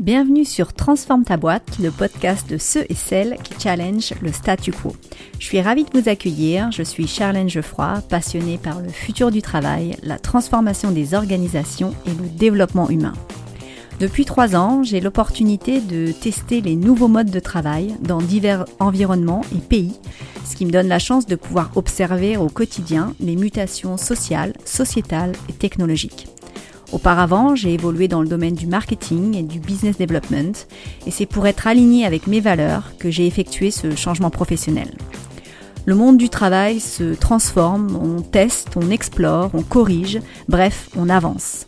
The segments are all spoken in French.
Bienvenue sur Transforme ta boîte, le podcast de ceux et celles qui challenge le statu quo. Je suis ravie de vous accueillir, je suis Charlène Geoffroy, passionnée par le futur du travail, la transformation des organisations et le développement humain. Depuis trois ans, j'ai l'opportunité de tester les nouveaux modes de travail dans divers environnements et pays, ce qui me donne la chance de pouvoir observer au quotidien les mutations sociales, sociétales et technologiques. Auparavant, j'ai évolué dans le domaine du marketing et du business development, et c'est pour être aligné avec mes valeurs que j'ai effectué ce changement professionnel. Le monde du travail se transforme, on teste, on explore, on corrige, bref, on avance.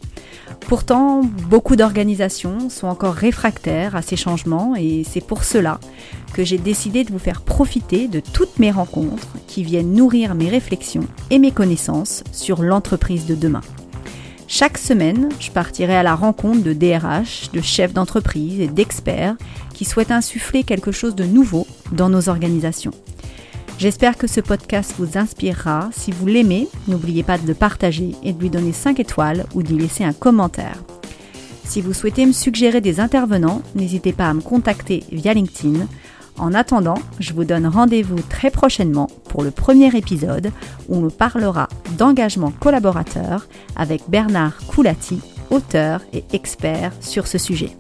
Pourtant, beaucoup d'organisations sont encore réfractaires à ces changements et c'est pour cela que j'ai décidé de vous faire profiter de toutes mes rencontres qui viennent nourrir mes réflexions et mes connaissances sur l'entreprise de demain. Chaque semaine, je partirai à la rencontre de DRH, de chefs d'entreprise et d'experts qui souhaitent insuffler quelque chose de nouveau dans nos organisations. J'espère que ce podcast vous inspirera. Si vous l'aimez, n'oubliez pas de le partager et de lui donner 5 étoiles ou d'y laisser un commentaire. Si vous souhaitez me suggérer des intervenants, n'hésitez pas à me contacter via LinkedIn. En attendant, je vous donne rendez-vous très prochainement pour le premier épisode où on parlera d'engagement collaborateur avec Bernard Coulati, auteur et expert sur ce sujet.